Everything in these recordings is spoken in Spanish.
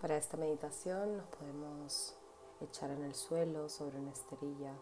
Para esta meditación nos podemos echar en el suelo sobre una esterilla.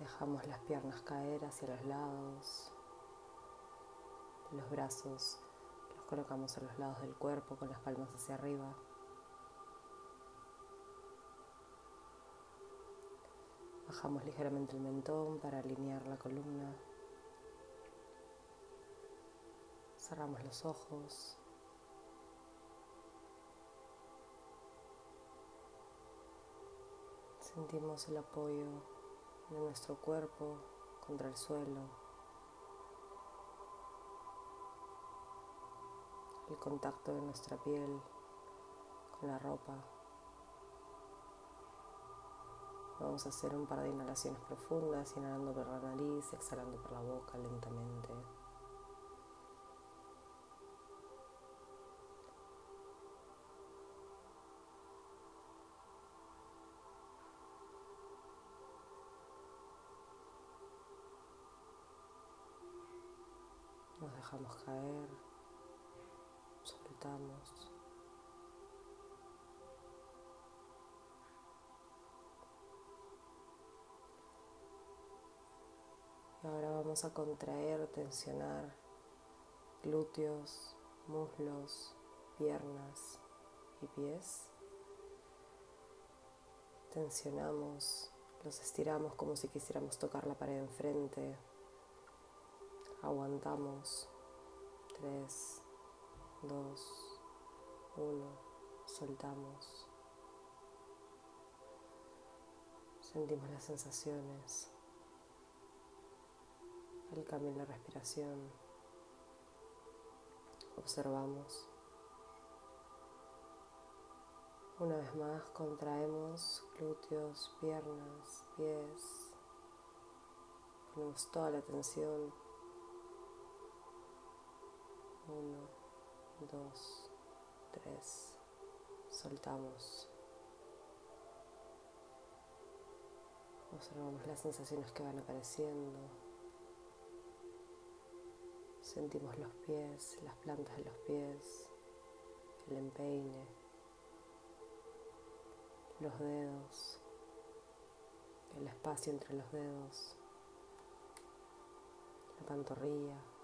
Dejamos las piernas caer hacia los lados. Los brazos los colocamos a los lados del cuerpo con las palmas hacia arriba. Bajamos ligeramente el mentón para alinear la columna. Cerramos los ojos. Sentimos el apoyo de nuestro cuerpo contra el suelo, el contacto de nuestra piel con la ropa. Vamos a hacer un par de inhalaciones profundas, inhalando por la nariz, exhalando por la boca lentamente. Dejamos caer, soltamos. Y ahora vamos a contraer, tensionar glúteos, muslos, piernas y pies. Tensionamos, los estiramos como si quisiéramos tocar la pared enfrente Aguantamos. 3, 2, 1. Soltamos. Sentimos las sensaciones. El cambio en la respiración. Observamos. Una vez más contraemos glúteos, piernas, pies. Ponemos toda la atención uno, dos, tres. Soltamos. Observamos las sensaciones que van apareciendo. Sentimos los pies, las plantas de los pies, el empeine, los dedos, el espacio entre los dedos, la pantorrilla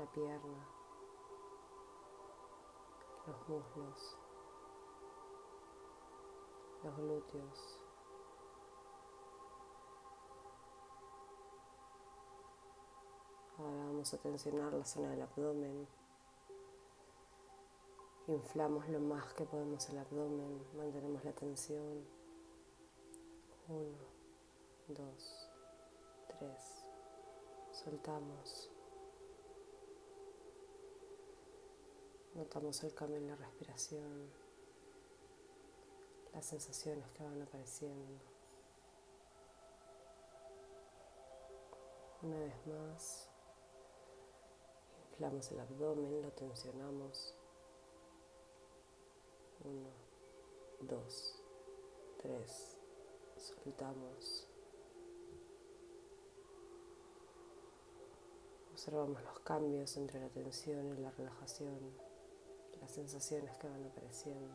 la pierna, los muslos, los glúteos. Ahora vamos a tensionar la zona del abdomen. Inflamos lo más que podemos el abdomen, mantenemos la tensión. Uno, dos, tres. Soltamos. Notamos el cambio en la respiración, las sensaciones que van apareciendo. Una vez más, inflamos el abdomen, lo tensionamos. Uno, dos, tres, soltamos. Observamos los cambios entre la tensión y la relajación las sensaciones que van apareciendo.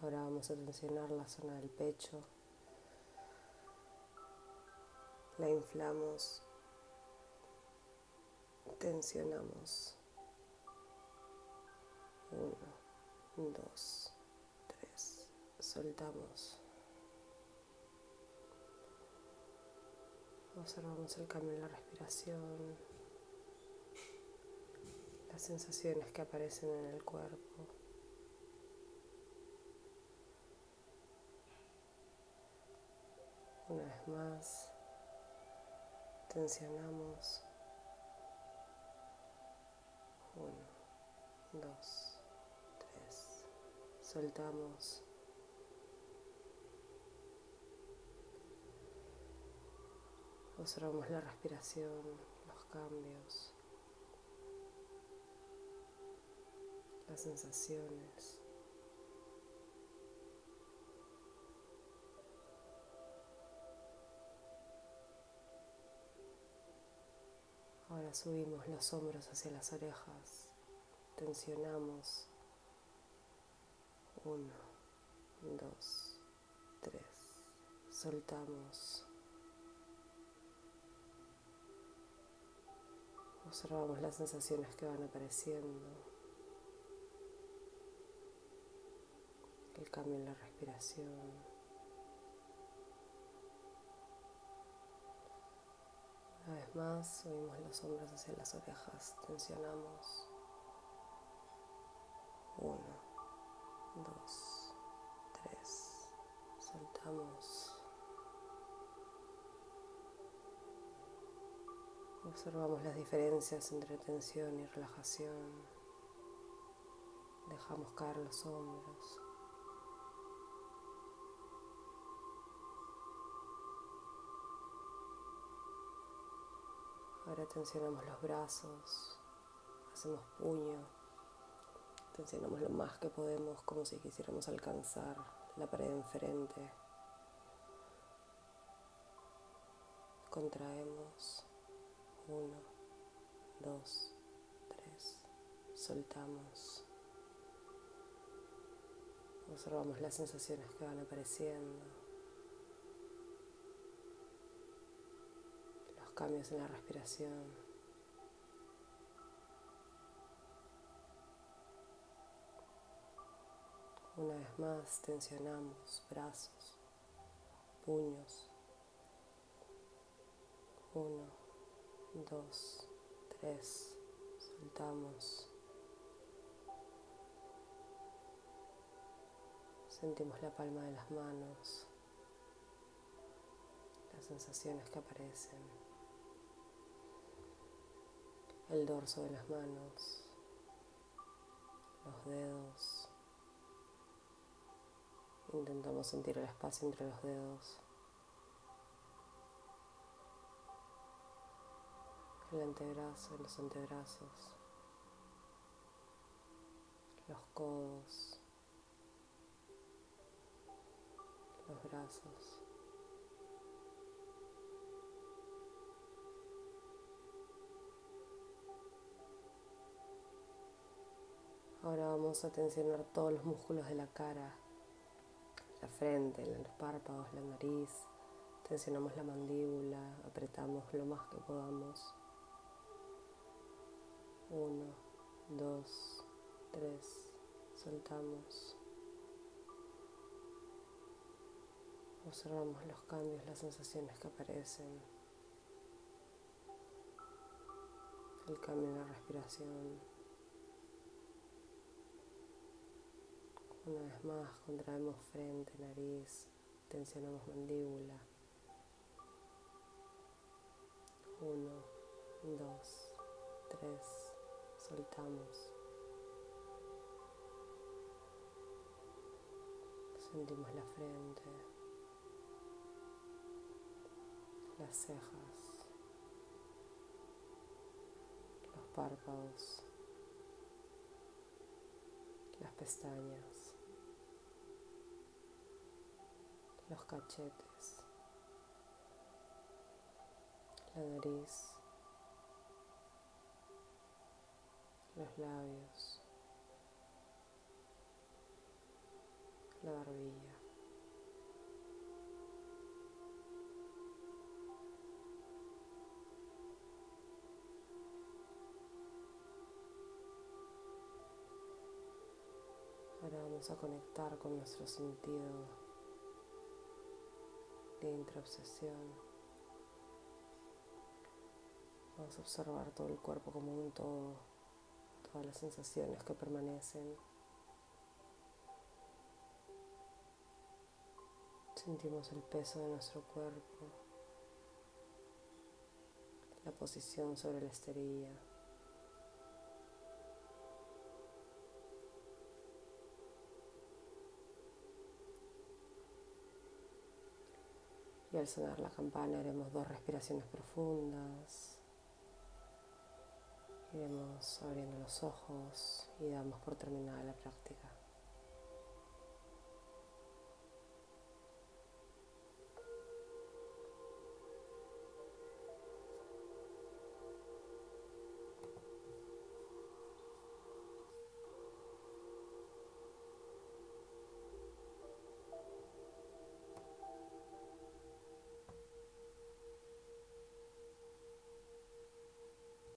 Ahora vamos a tensionar la zona del pecho. La inflamos. Tensionamos. Uno, dos, tres. Soltamos. Observamos el cambio en la respiración, las sensaciones que aparecen en el cuerpo. Una vez más, tensionamos. Uno, dos, tres. Soltamos. Observamos la respiración, los cambios, las sensaciones. Ahora subimos los hombros hacia las orejas, tensionamos. Uno, dos, tres. Soltamos. Observamos las sensaciones que van apareciendo. El cambio en la respiración. Una vez más, subimos los hombros hacia las orejas, tensionamos. Uno, dos, tres. Soltamos. Observamos las diferencias entre tensión y relajación. Dejamos caer los hombros. Ahora tensionamos los brazos, hacemos puño, tensionamos lo más que podemos como si quisiéramos alcanzar la pared enfrente. Contraemos. Uno, dos, tres. Soltamos. Observamos las sensaciones que van apareciendo. Los cambios en la respiración. Una vez más tensionamos brazos, puños. Uno, dos, tres, soltamos. Sentimos la palma de las manos, las sensaciones que aparecen, el dorso de las manos, los dedos. Intentamos sentir el espacio entre los dedos. El antebrazo, los antebrazos, los codos, los brazos. Ahora vamos a tensionar todos los músculos de la cara, la frente, los párpados, la nariz. Tensionamos la mandíbula, apretamos lo más que podamos. Uno, dos, tres. Soltamos. Observamos los cambios, las sensaciones que aparecen. El cambio en la respiración. Una vez más contraemos frente, nariz, tensionamos mandíbula. Uno, dos, tres soltamos. Sentimos la frente, las cejas, los párpados, las pestañas, los cachetes, la nariz. Los labios, la barbilla. Ahora vamos a conectar con nuestro sentido de intraobsesión. Vamos a observar todo el cuerpo como un todo las sensaciones que permanecen. Sentimos el peso de nuestro cuerpo, la posición sobre la esterilla. Y al sonar la campana haremos dos respiraciones profundas. Iremos abriendo los ojos y damos por terminada la práctica.